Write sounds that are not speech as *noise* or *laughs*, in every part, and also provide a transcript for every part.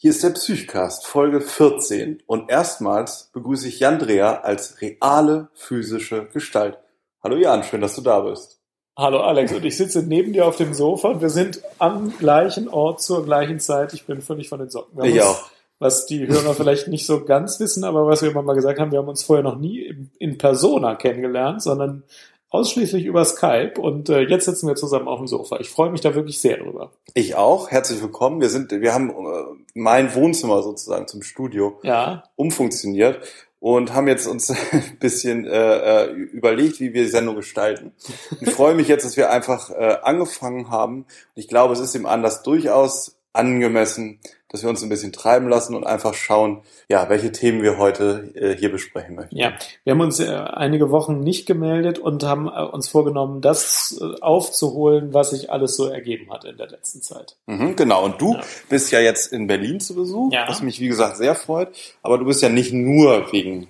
Hier ist der Psychcast, Folge 14 und erstmals begrüße ich Jan Dreher als reale physische Gestalt. Hallo Jan, schön, dass du da bist. Hallo Alex und ich sitze neben dir auf dem Sofa und wir sind am gleichen Ort zur gleichen Zeit. Ich bin völlig von den Socken. Ich auch. Was die Hörer vielleicht nicht so ganz wissen, aber was wir immer mal gesagt haben, wir haben uns vorher noch nie in Persona kennengelernt, sondern ausschließlich über Skype und äh, jetzt sitzen wir zusammen auf dem Sofa. Ich freue mich da wirklich sehr drüber. Ich auch. Herzlich willkommen. Wir sind, wir haben äh, mein Wohnzimmer sozusagen zum Studio ja. umfunktioniert und haben jetzt uns *laughs* ein bisschen äh, äh, überlegt, wie wir die Sendung gestalten. Ich freue mich jetzt, dass wir einfach äh, angefangen haben. Ich glaube, es ist dem Anlass durchaus angemessen, dass wir uns ein bisschen treiben lassen und einfach schauen, ja, welche Themen wir heute äh, hier besprechen möchten. Ja, wir haben uns äh, einige Wochen nicht gemeldet und haben äh, uns vorgenommen, das äh, aufzuholen, was sich alles so ergeben hat in der letzten Zeit. Mhm, genau, und du ja. bist ja jetzt in Berlin zu Besuch, ja. was mich wie gesagt sehr freut, aber du bist ja nicht nur wegen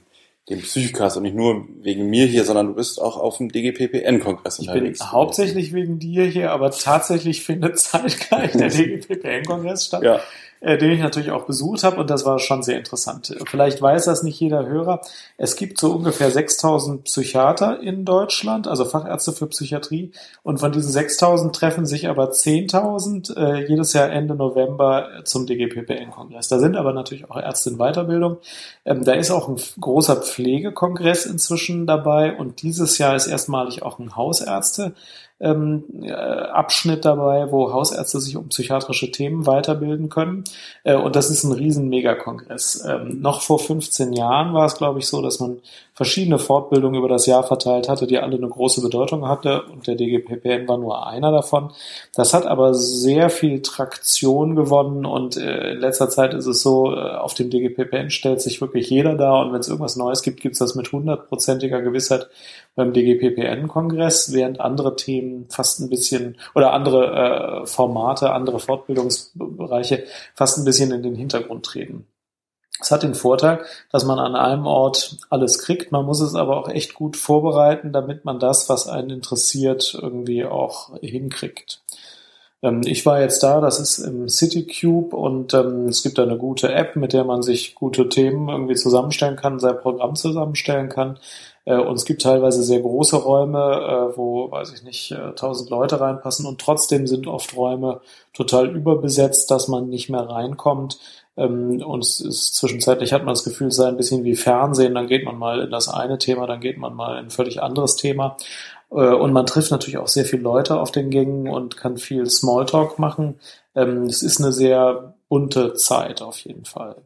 dem Psychcast und nicht nur wegen mir hier, sondern du bist auch auf dem DGPPN-Kongress unterwegs. Ich bin hauptsächlich wegen dir hier, aber tatsächlich findet zeitgleich der *laughs* DGPPN-Kongress statt. Ja äh, den ich natürlich auch besucht habe und das war schon sehr interessant. Vielleicht weiß das nicht jeder Hörer. Es gibt so ungefähr 6000 Psychiater in Deutschland, also Fachärzte für Psychiatrie und von diesen 6000 treffen sich aber 10.000 äh, jedes Jahr Ende November zum DGPPN-Kongress. Da sind aber natürlich auch Ärzte in Weiterbildung. Ähm, da ist auch ein großer Pflegekongress inzwischen dabei und dieses Jahr ist erstmalig auch ein Hausärzte ähm, äh, Abschnitt dabei, wo Hausärzte sich um psychiatrische Themen weiterbilden können. Äh, und das ist ein riesen Megakongress. Ähm, noch vor 15 Jahren war es, glaube ich, so, dass man verschiedene Fortbildungen über das Jahr verteilt hatte, die alle eine große Bedeutung hatte und der DGPPN war nur einer davon. Das hat aber sehr viel Traktion gewonnen und äh, in letzter Zeit ist es so, äh, auf dem DGPPN stellt sich wirklich jeder da und wenn es irgendwas Neues gibt, gibt es das mit hundertprozentiger Gewissheit beim DGPPN-Kongress, während andere Themen fast ein bisschen oder andere äh, Formate, andere Fortbildungsbereiche fast ein bisschen in den Hintergrund treten. Es hat den Vorteil, dass man an einem Ort alles kriegt. Man muss es aber auch echt gut vorbereiten, damit man das, was einen interessiert, irgendwie auch hinkriegt. Ähm, ich war jetzt da, das ist im CityCube und ähm, es gibt da eine gute App, mit der man sich gute Themen irgendwie zusammenstellen kann, sein Programm zusammenstellen kann. Äh, und es gibt teilweise sehr große Räume, äh, wo, weiß ich nicht, äh, tausend Leute reinpassen und trotzdem sind oft Räume total überbesetzt, dass man nicht mehr reinkommt. Ähm, und es ist zwischenzeitlich hat man das Gefühl, es sei ein bisschen wie Fernsehen. Dann geht man mal in das eine Thema, dann geht man mal in ein völlig anderes Thema. Äh, und man trifft natürlich auch sehr viele Leute auf den Gängen und kann viel Smalltalk machen. Ähm, es ist eine sehr bunte Zeit auf jeden Fall.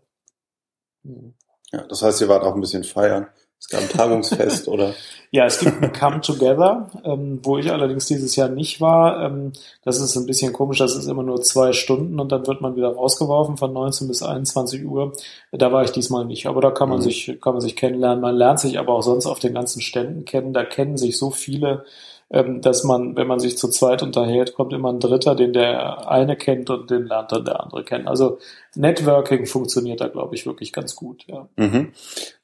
Ja, das heißt, ihr wart auch ein bisschen feiern. Es gab ein Tagungsfest, *laughs* oder? Ja, es gibt ein Come Together, ähm, wo ich allerdings dieses Jahr nicht war. Ähm, das ist ein bisschen komisch, das ist immer nur zwei Stunden und dann wird man wieder rausgeworfen von 19 bis 21 Uhr. Da war ich diesmal nicht, aber da kann man mhm. sich, kann man sich kennenlernen. Man lernt sich aber auch sonst auf den ganzen Ständen kennen. Da kennen sich so viele dass man, wenn man sich zu zweit unterhält, kommt immer ein Dritter, den der eine kennt und den lernt dann der andere kennen. Also Networking funktioniert da, glaube ich, wirklich ganz gut. Ja. Mhm.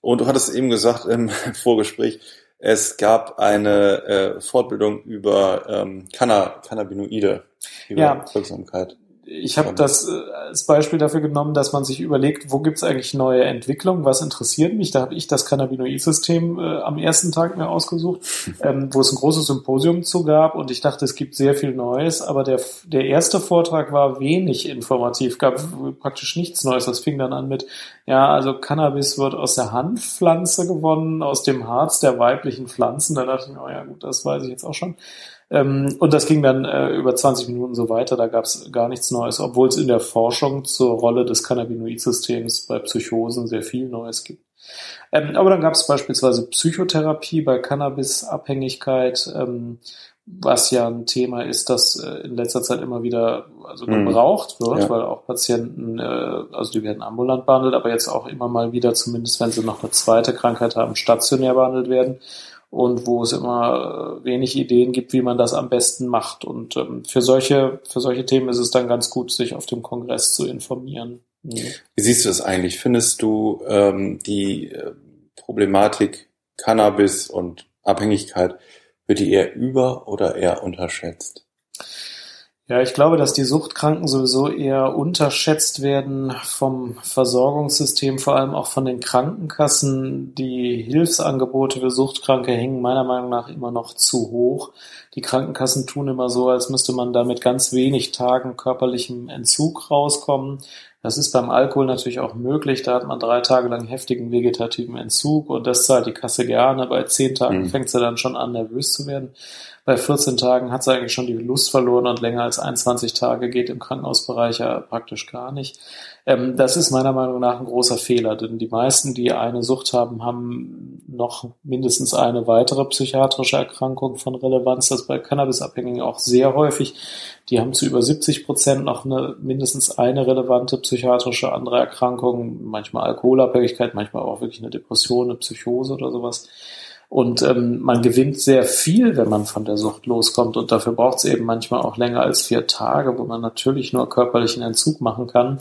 Und du hattest eben gesagt im *laughs* Vorgespräch, es gab eine äh, Fortbildung über ähm, Canna Cannabinoide, über ja. Wirksamkeit ich habe das äh, als Beispiel dafür genommen, dass man sich überlegt, wo gibt es eigentlich neue Entwicklungen, was interessiert mich. Da habe ich das Cannabinoid-System äh, am ersten Tag mir ausgesucht, *laughs* ähm, wo es ein großes Symposium zu gab und ich dachte, es gibt sehr viel Neues, aber der, der erste Vortrag war wenig informativ, gab praktisch nichts Neues. Das fing dann an mit, ja, also Cannabis wird aus der Hanfpflanze gewonnen, aus dem Harz der weiblichen Pflanzen. Da dachte ich mir, oh ja gut, das weiß ich jetzt auch schon. Ähm, und das ging dann äh, über 20 Minuten so weiter, da gab es gar nichts Neues, obwohl es in der Forschung zur Rolle des Cannabinoid-Systems bei Psychosen sehr viel Neues gibt. Ähm, aber dann gab es beispielsweise Psychotherapie bei Cannabisabhängigkeit, ähm, was ja ein Thema ist, das äh, in letzter Zeit immer wieder also mhm. gebraucht wird, ja. weil auch Patienten, äh, also die werden ambulant behandelt, aber jetzt auch immer mal wieder, zumindest wenn sie noch eine zweite Krankheit haben, stationär behandelt werden und wo es immer äh, wenig Ideen gibt, wie man das am besten macht. Und ähm, für solche, für solche Themen ist es dann ganz gut, sich auf dem Kongress zu informieren. Mhm. Wie siehst du das eigentlich? Findest du ähm, die äh, Problematik Cannabis und Abhängigkeit, wird die eher über- oder eher unterschätzt? Ja, ich glaube, dass die Suchtkranken sowieso eher unterschätzt werden vom Versorgungssystem, vor allem auch von den Krankenkassen. Die Hilfsangebote für Suchtkranke hängen meiner Meinung nach immer noch zu hoch. Die Krankenkassen tun immer so, als müsste man da mit ganz wenig Tagen körperlichem Entzug rauskommen. Das ist beim Alkohol natürlich auch möglich. Da hat man drei Tage lang heftigen vegetativen Entzug und das zahlt die Kasse gerne. Bei zehn Tagen mhm. fängt sie dann schon an, nervös zu werden. Bei 14 Tagen hat sie eigentlich schon die Lust verloren und länger als 21 Tage geht im Krankenhausbereich ja praktisch gar nicht. Ähm, das ist meiner Meinung nach ein großer Fehler, denn die meisten, die eine Sucht haben, haben noch mindestens eine weitere psychiatrische Erkrankung von Relevanz. Das ist bei Cannabisabhängigen auch sehr häufig. Die haben zu über 70 Prozent noch eine, mindestens eine relevante psychiatrische andere Erkrankung, manchmal Alkoholabhängigkeit, manchmal auch wirklich eine Depression, eine Psychose oder sowas. Und ähm, man gewinnt sehr viel, wenn man von der Sucht loskommt. Und dafür braucht es eben manchmal auch länger als vier Tage, wo man natürlich nur körperlichen Entzug machen kann.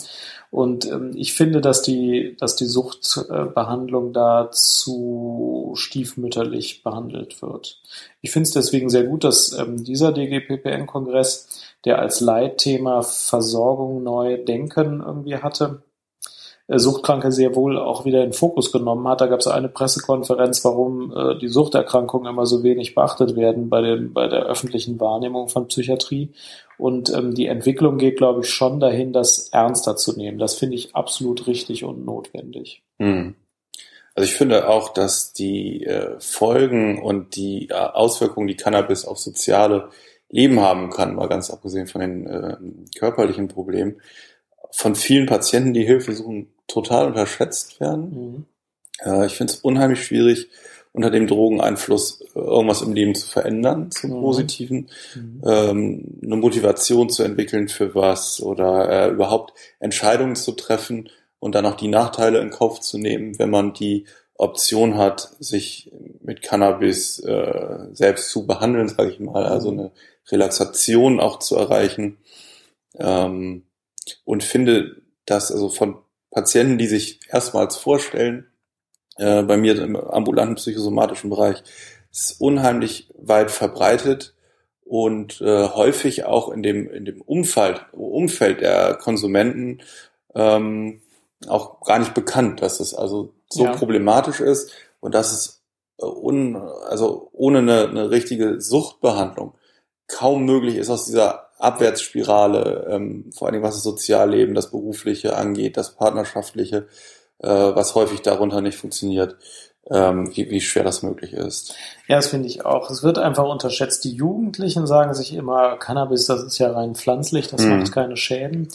Und ähm, ich finde, dass die, dass die Suchtbehandlung da zu stiefmütterlich behandelt wird. Ich finde es deswegen sehr gut, dass ähm, dieser DGPPN-Kongress, der als Leitthema Versorgung neu denken irgendwie hatte, Suchtkranke sehr wohl auch wieder in Fokus genommen hat. Da gab es eine Pressekonferenz, warum äh, die Suchterkrankungen immer so wenig beachtet werden bei, dem, bei der öffentlichen Wahrnehmung von Psychiatrie. Und ähm, die Entwicklung geht, glaube ich, schon dahin, das ernster zu nehmen. Das finde ich absolut richtig und notwendig. Hm. Also ich finde auch, dass die äh, Folgen und die äh, Auswirkungen, die Cannabis auf soziale Leben haben kann, mal ganz abgesehen von den äh, körperlichen Problemen, von vielen Patienten, die Hilfe suchen, total unterschätzt werden. Mhm. Äh, ich finde es unheimlich schwierig, unter dem Drogeneinfluss äh, irgendwas im Leben zu verändern zum mhm. Positiven, mhm. ähm, eine Motivation zu entwickeln für was oder äh, überhaupt Entscheidungen zu treffen und dann auch die Nachteile in Kauf zu nehmen, wenn man die Option hat, sich mit Cannabis äh, selbst zu behandeln, sage ich mal, also mhm. eine Relaxation auch zu erreichen. Ähm, und finde, dass also von Patienten, die sich erstmals vorstellen, äh, bei mir im ambulanten psychosomatischen Bereich, ist unheimlich weit verbreitet und äh, häufig auch in dem, in dem Umfeld, Umfeld der Konsumenten ähm, auch gar nicht bekannt, dass es also so ja. problematisch ist und dass es äh, un, also ohne eine, eine richtige Suchtbehandlung kaum möglich ist, aus dieser Abwärtsspirale, ähm, vor allem was das Sozialleben, das Berufliche angeht, das Partnerschaftliche, äh, was häufig darunter nicht funktioniert, ähm, wie, wie schwer das möglich ist. Ja, das finde ich auch. Es wird einfach unterschätzt. Die Jugendlichen sagen sich immer, Cannabis, das ist ja rein pflanzlich, das mhm. macht keine Schäden.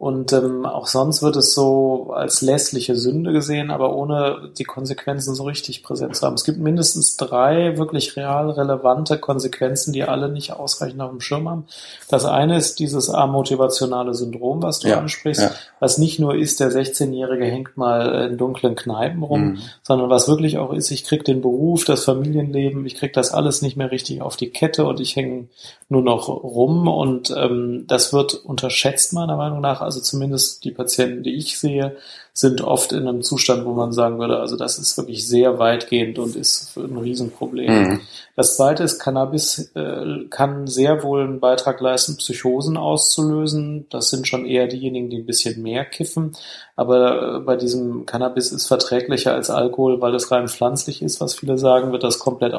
Und ähm, auch sonst wird es so als lässliche Sünde gesehen, aber ohne die Konsequenzen so richtig präsent zu haben. Es gibt mindestens drei wirklich real relevante Konsequenzen, die alle nicht ausreichend auf dem Schirm haben. Das eine ist dieses amotivationale Syndrom, was du ja, ansprichst, ja. was nicht nur ist, der 16-Jährige hängt mal in dunklen Kneipen rum, mhm. sondern was wirklich auch ist, ich krieg den Beruf, das Familienleben, ich krieg das alles nicht mehr richtig auf die Kette und ich hänge nur noch rum und ähm, das wird unterschätzt meiner Meinung nach also zumindest die Patienten, die ich sehe, sind oft in einem Zustand, wo man sagen würde, also das ist wirklich sehr weitgehend und ist ein Riesenproblem. Mhm. Das zweite ist, Cannabis äh, kann sehr wohl einen Beitrag leisten, Psychosen auszulösen. Das sind schon eher diejenigen, die ein bisschen mehr kiffen. Aber äh, bei diesem Cannabis ist verträglicher als Alkohol, weil es rein pflanzlich ist, was viele sagen, wird das komplett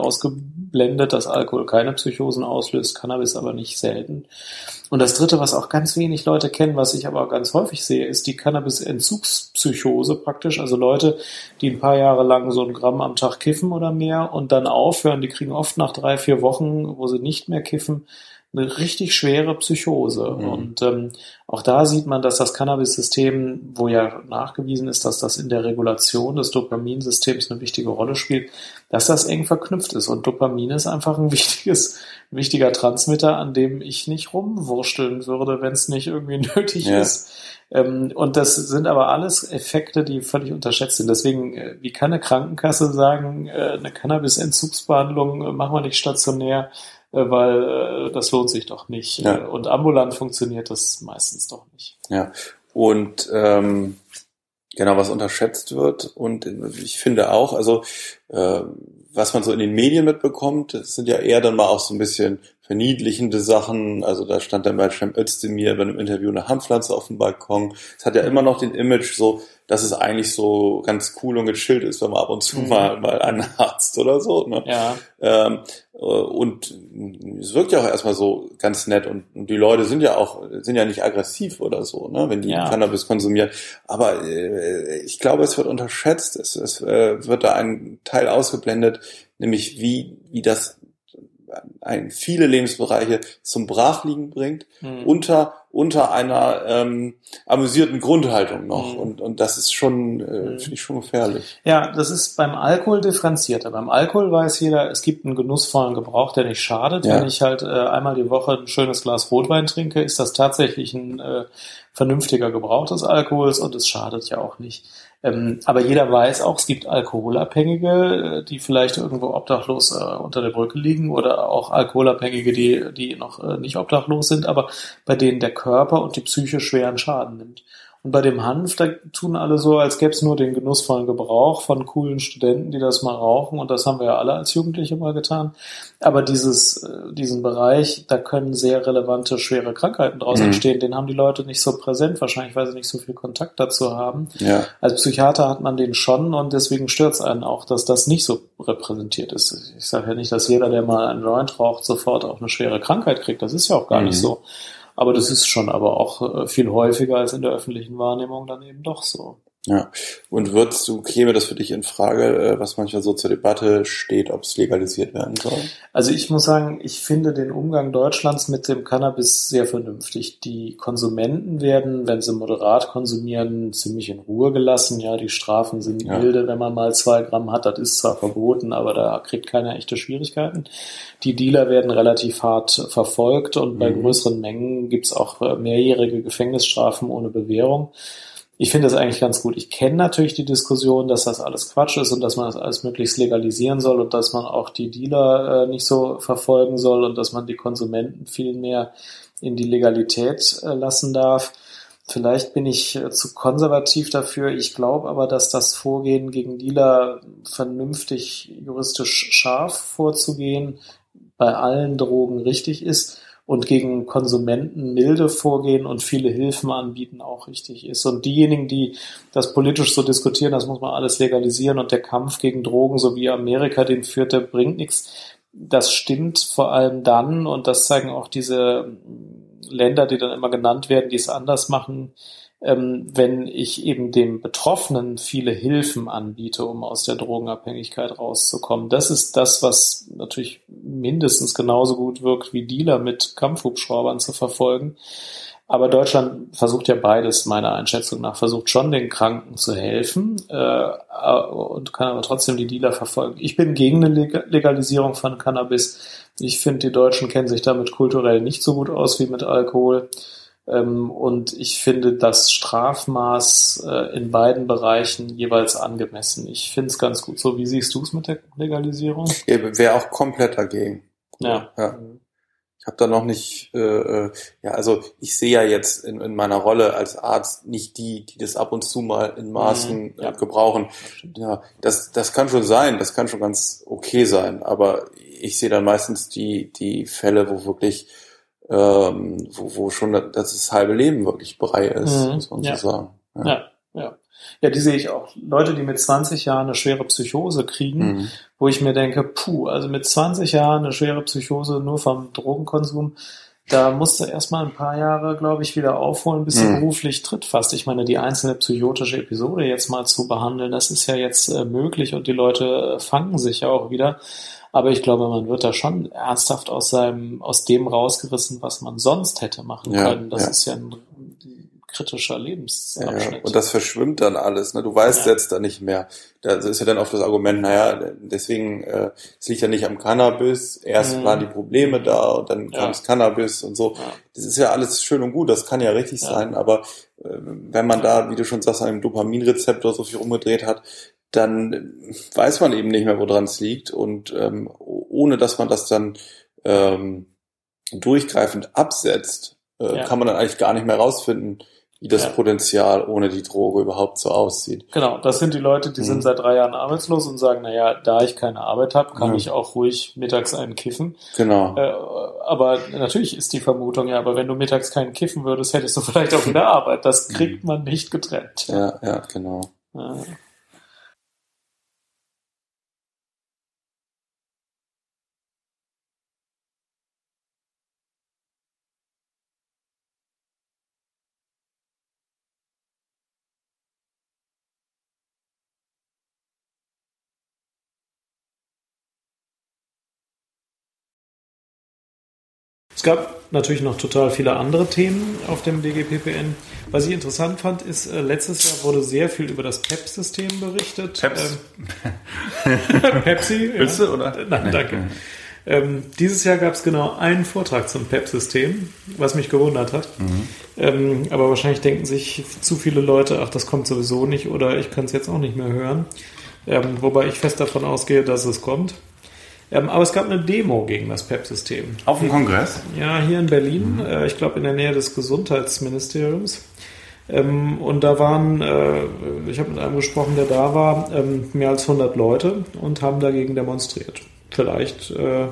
ausgeblendet, dass Alkohol keine Psychosen auslöst, Cannabis aber nicht selten. Und das dritte, was auch ganz wenig Leute kennen, was ich aber auch ganz häufig sehe, ist die Cannabis-Entzugspsychose praktisch. Also Leute, die ein paar Jahre lang so ein Gramm am Tag kiffen oder mehr und dann aufhören, die kriegen oft nach drei, vier Wochen, wo sie nicht mehr kiffen, eine richtig schwere Psychose. Mhm. Und ähm, auch da sieht man, dass das Cannabis-System, wo ja nachgewiesen ist, dass das in der Regulation des Dopaminsystems eine wichtige Rolle spielt, dass das eng verknüpft ist. Und Dopamin ist einfach ein *laughs* wichtiges, ein wichtiger Transmitter, an dem ich nicht rumwursteln würde, wenn es nicht irgendwie *laughs* nötig ja. ist. Ähm, und das sind aber alles Effekte, die völlig unterschätzt sind. Deswegen, äh, wie kann eine Krankenkasse sagen, äh, eine Cannabis-Entzugsbehandlung äh, machen wir nicht stationär, weil äh, das lohnt sich doch nicht. Ja. Und ambulant funktioniert das meistens doch nicht. Ja, und ähm, genau, was unterschätzt wird und ich finde auch, also äh, was man so in den Medien mitbekommt, sind ja eher dann mal auch so ein bisschen verniedlichende Sachen. Also da stand dann bei Cem Özdemir bei einem Interview eine Handpflanze auf dem Balkon. Es hat ja immer noch den Image so, dass es eigentlich so ganz cool und gechillt ist, wenn man ab und zu mhm. mal, mal einen Arzt oder so. Ne? Ja. Ähm, äh, und es wirkt ja auch erstmal so ganz nett und, und, die Leute sind ja auch, sind ja nicht aggressiv oder so, ne, wenn die ja. Cannabis konsumieren. Aber äh, ich glaube, es wird unterschätzt. Es, es äh, wird da ein Teil ausgeblendet, nämlich wie, wie das ein, viele Lebensbereiche zum Brachliegen bringt, mhm. unter, unter einer ähm, amüsierten Grundhaltung noch. Mhm. Und, und das ist schon, äh, mhm. finde ich schon gefährlich. Ja, das ist beim Alkohol differenzierter. Beim Alkohol weiß jeder, es gibt einen genussvollen Gebrauch, der nicht schadet. Ja. Wenn ich halt äh, einmal die Woche ein schönes Glas Rotwein trinke, ist das tatsächlich ein äh, vernünftiger Gebrauch des Alkohols und es schadet ja auch nicht. Ähm, aber jeder weiß auch, es gibt Alkoholabhängige, äh, die vielleicht irgendwo obdachlos äh, unter der Brücke liegen oder auch Alkoholabhängige, die, die noch äh, nicht obdachlos sind, aber bei denen der Körper und die Psyche schweren Schaden nimmt. Und bei dem Hanf, da tun alle so, als gäbe es nur den genussvollen Gebrauch von coolen Studenten, die das mal rauchen. Und das haben wir ja alle als Jugendliche mal getan. Aber dieses, äh, diesen Bereich, da können sehr relevante, schwere Krankheiten draus mhm. entstehen. Den haben die Leute nicht so präsent, wahrscheinlich, weil sie nicht so viel Kontakt dazu haben. Ja. Als Psychiater hat man den schon und deswegen stört es einen auch, dass das nicht so repräsentiert ist. Ich sage ja nicht, dass jeder, der mal einen Joint raucht, sofort auch eine schwere Krankheit kriegt. Das ist ja auch gar mhm. nicht so. Aber das ist schon aber auch äh, viel häufiger als in der öffentlichen Wahrnehmung dann eben doch so. Ja. Und würdest du, käme das für dich in Frage, äh, was manchmal so zur Debatte steht, ob es legalisiert werden soll? Also ich muss sagen, ich finde den Umgang Deutschlands mit dem Cannabis sehr vernünftig. Die Konsumenten werden, wenn sie moderat konsumieren, ziemlich in Ruhe gelassen. Ja, die Strafen sind ja. milde, wenn man mal zwei Gramm hat. Das ist zwar verboten, aber da kriegt keiner echte Schwierigkeiten. Die Dealer werden relativ hart verfolgt und bei mhm. größeren Mengen gibt's auch äh, mehrjährige Gefängnisstrafen ohne Bewährung ich finde das eigentlich ganz gut. Ich kenne natürlich die Diskussion, dass das alles Quatsch ist und dass man das alles möglichst legalisieren soll und dass man auch die Dealer äh, nicht so verfolgen soll und dass man die Konsumenten viel mehr in die Legalität äh, lassen darf. Vielleicht bin ich äh, zu konservativ dafür. Ich glaube aber, dass das Vorgehen gegen Dealer vernünftig juristisch scharf vorzugehen bei allen Drogen richtig ist und gegen Konsumenten milde vorgehen und viele Hilfen anbieten auch richtig ist. Und diejenigen, die das politisch so diskutieren, das muss man alles legalisieren und der Kampf gegen Drogen, so wie Amerika den führt, der bringt nichts. Das stimmt vor allem dann und das zeigen auch diese Länder, die dann immer genannt werden, die es anders machen, ähm, wenn ich eben dem Betroffenen viele Hilfen anbiete, um aus der Drogenabhängigkeit rauszukommen. Das ist das, was natürlich mindestens genauso gut wirkt, wie Dealer mit Kampfhubschraubern zu verfolgen. Aber Deutschland versucht ja beides, meiner Einschätzung nach, versucht schon den Kranken zu helfen äh, und kann aber trotzdem die Dealer verfolgen. Ich bin gegen eine Legalisierung von Cannabis. Ich finde, die Deutschen kennen sich damit kulturell nicht so gut aus wie mit Alkohol. Ähm, und ich finde das Strafmaß äh, in beiden Bereichen jeweils angemessen. Ich finde es ganz gut. So, wie siehst du es mit der Legalisierung? Ich wäre auch komplett dagegen. Ja. ja. Ich habe da noch nicht, äh, äh, ja, also ich sehe ja jetzt in, in meiner Rolle als Arzt nicht die, die das ab und zu mal in Maßen mhm, ja. äh, gebrauchen. Ja, das, das kann schon sein, das kann schon ganz okay sein, aber ich sehe dann meistens die, die Fälle, wo wirklich ähm, wo, wo schon das, das halbe Leben wirklich Brei ist, mhm. muss man ja. so sagen. Ja. ja, ja. Ja, die sehe ich auch. Leute, die mit 20 Jahren eine schwere Psychose kriegen, mhm. wo ich mir denke, puh, also mit 20 Jahren eine schwere Psychose nur vom Drogenkonsum, da musst du erstmal ein paar Jahre, glaube ich, wieder aufholen, bis du mhm. beruflich tritt fast. Ich meine, die einzelne psychotische Episode jetzt mal zu behandeln, das ist ja jetzt äh, möglich und die Leute äh, fangen sich ja auch wieder. Aber ich glaube, man wird da schon ernsthaft aus seinem, aus dem rausgerissen, was man sonst hätte machen ja, können. Das ja. ist ja ein kritischer Lebensabschnitt. Ja, und das verschwimmt dann alles. Ne? Du weißt ja. jetzt da nicht mehr. Da ist ja dann oft das Argument, naja, deswegen, äh, es liegt ja nicht am Cannabis. Erst mhm. waren die Probleme da und dann kam das Cannabis und so. Das ist ja alles schön und gut, das kann ja richtig sein, aber äh, wenn man da, wie du schon sagst, an einem Dopaminrezeptor so viel umgedreht hat, dann weiß man eben nicht mehr, woran es liegt. Und ähm, ohne dass man das dann ähm, durchgreifend absetzt, äh, ja. kann man dann eigentlich gar nicht mehr rausfinden, wie das ja. Potenzial ohne die Droge überhaupt so aussieht. Genau, das sind die Leute, die mhm. sind seit drei Jahren arbeitslos und sagen, naja, da ich keine Arbeit habe, kann ja. ich auch ruhig mittags einen kiffen. Genau. Äh, aber natürlich ist die Vermutung, ja, aber wenn du mittags keinen kiffen würdest, hättest du *laughs* vielleicht auch wieder Arbeit. Das mhm. kriegt man nicht getrennt. Ja, ja, genau. Ja. Es gab natürlich noch total viele andere Themen auf dem DGPPN. Was ich interessant fand, ist, äh, letztes Jahr wurde sehr viel über das PEP-System berichtet. Peps. Ähm, *laughs* Pepsi? Willst ja. du, oder? Nein, danke. Ähm, dieses Jahr gab es genau einen Vortrag zum PEP-System, was mich gewundert hat. Mhm. Ähm, aber wahrscheinlich denken sich zu viele Leute, ach, das kommt sowieso nicht oder ich kann es jetzt auch nicht mehr hören. Ähm, wobei ich fest davon ausgehe, dass es kommt. Ähm, aber es gab eine Demo gegen das PEP-System. Auf dem Kongress? Ja, hier in Berlin, mhm. äh, ich glaube in der Nähe des Gesundheitsministeriums. Ähm, und da waren, äh, ich habe mit einem gesprochen, der da war, ähm, mehr als 100 Leute und haben dagegen demonstriert. Vielleicht äh,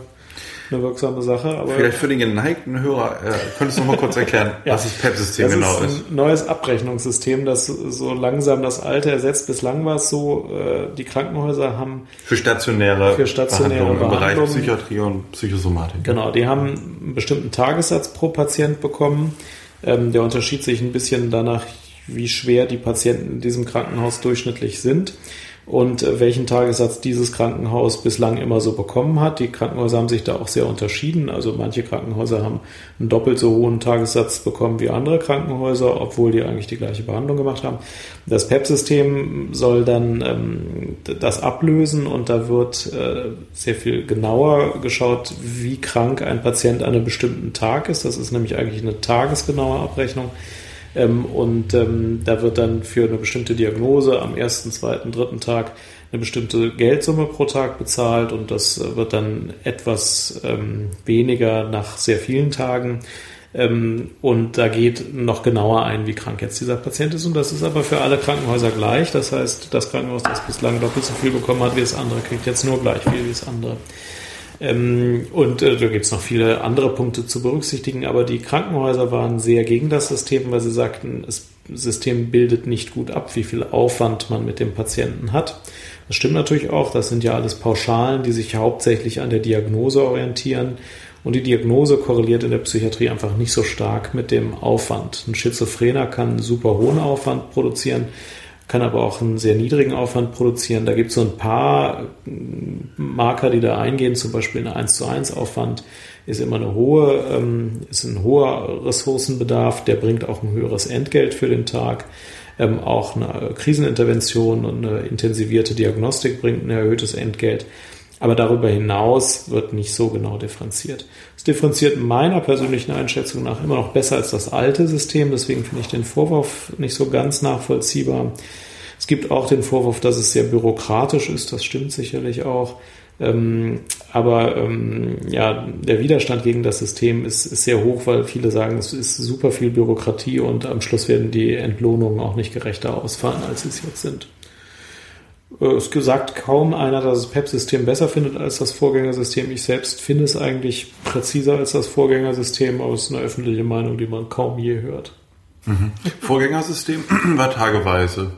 eine wirksame Sache. Aber Vielleicht für den geneigten Hörer, äh, könntest du noch mal kurz erklären, *laughs* ja. was das PEP-System genau ist? Das ist ein neues Abrechnungssystem, das so langsam das alte ersetzt. Bislang war es so, äh, die Krankenhäuser haben für stationäre, für stationäre Behandlung, Behandlung, im Bereich Psychiatrie und Psychosomatik. Genau, die haben einen bestimmten Tagessatz pro Patient bekommen. Ähm, der unterschied sich ein bisschen danach, wie schwer die Patienten in diesem Krankenhaus durchschnittlich sind und äh, welchen Tagessatz dieses Krankenhaus bislang immer so bekommen hat. Die Krankenhäuser haben sich da auch sehr unterschieden. Also manche Krankenhäuser haben einen doppelt so hohen Tagessatz bekommen wie andere Krankenhäuser, obwohl die eigentlich die gleiche Behandlung gemacht haben. Das PEP-System soll dann ähm, das ablösen und da wird äh, sehr viel genauer geschaut, wie krank ein Patient an einem bestimmten Tag ist. Das ist nämlich eigentlich eine tagesgenaue Abrechnung. Ähm, und ähm, da wird dann für eine bestimmte Diagnose am ersten, zweiten, dritten Tag eine bestimmte Geldsumme pro Tag bezahlt und das wird dann etwas ähm, weniger nach sehr vielen Tagen. Ähm, und da geht noch genauer ein, wie krank jetzt dieser Patient ist. Und das ist aber für alle Krankenhäuser gleich. Das heißt, das Krankenhaus, das bislang doppelt so viel bekommen hat wie das andere, kriegt jetzt nur gleich viel wie das andere. Ähm, und äh, da gibt es noch viele andere Punkte zu berücksichtigen, aber die Krankenhäuser waren sehr gegen das System, weil sie sagten, das System bildet nicht gut ab, wie viel Aufwand man mit dem Patienten hat. Das stimmt natürlich auch, das sind ja alles Pauschalen, die sich hauptsächlich an der Diagnose orientieren. Und die Diagnose korreliert in der Psychiatrie einfach nicht so stark mit dem Aufwand. Ein Schizophrener kann einen super hohen Aufwand produzieren, kann aber auch einen sehr niedrigen Aufwand produzieren. Da gibt es so ein paar Marker, die da eingehen, zum Beispiel eine 1 zu 1 Aufwand ist immer eine hohe, ähm, ist ein hoher Ressourcenbedarf, der bringt auch ein höheres Entgelt für den Tag. Ähm, auch eine Krisenintervention und eine intensivierte Diagnostik bringt ein erhöhtes Entgelt. Aber darüber hinaus wird nicht so genau differenziert. Es differenziert meiner persönlichen Einschätzung nach immer noch besser als das alte System. Deswegen finde ich den Vorwurf nicht so ganz nachvollziehbar. Es gibt auch den Vorwurf, dass es sehr bürokratisch ist. Das stimmt sicherlich auch. Ähm, aber ähm, ja, der Widerstand gegen das System ist, ist, sehr hoch, weil viele sagen, es ist super viel Bürokratie und am Schluss werden die Entlohnungen auch nicht gerechter ausfallen, als sie es jetzt sind. Äh, es gesagt kaum einer, dass das PEP-System besser findet als das Vorgängersystem. Ich selbst finde es eigentlich präziser als das Vorgängersystem, aber es ist eine öffentliche Meinung, die man kaum je hört. Mhm. Vorgängersystem *clears throat* war tageweise.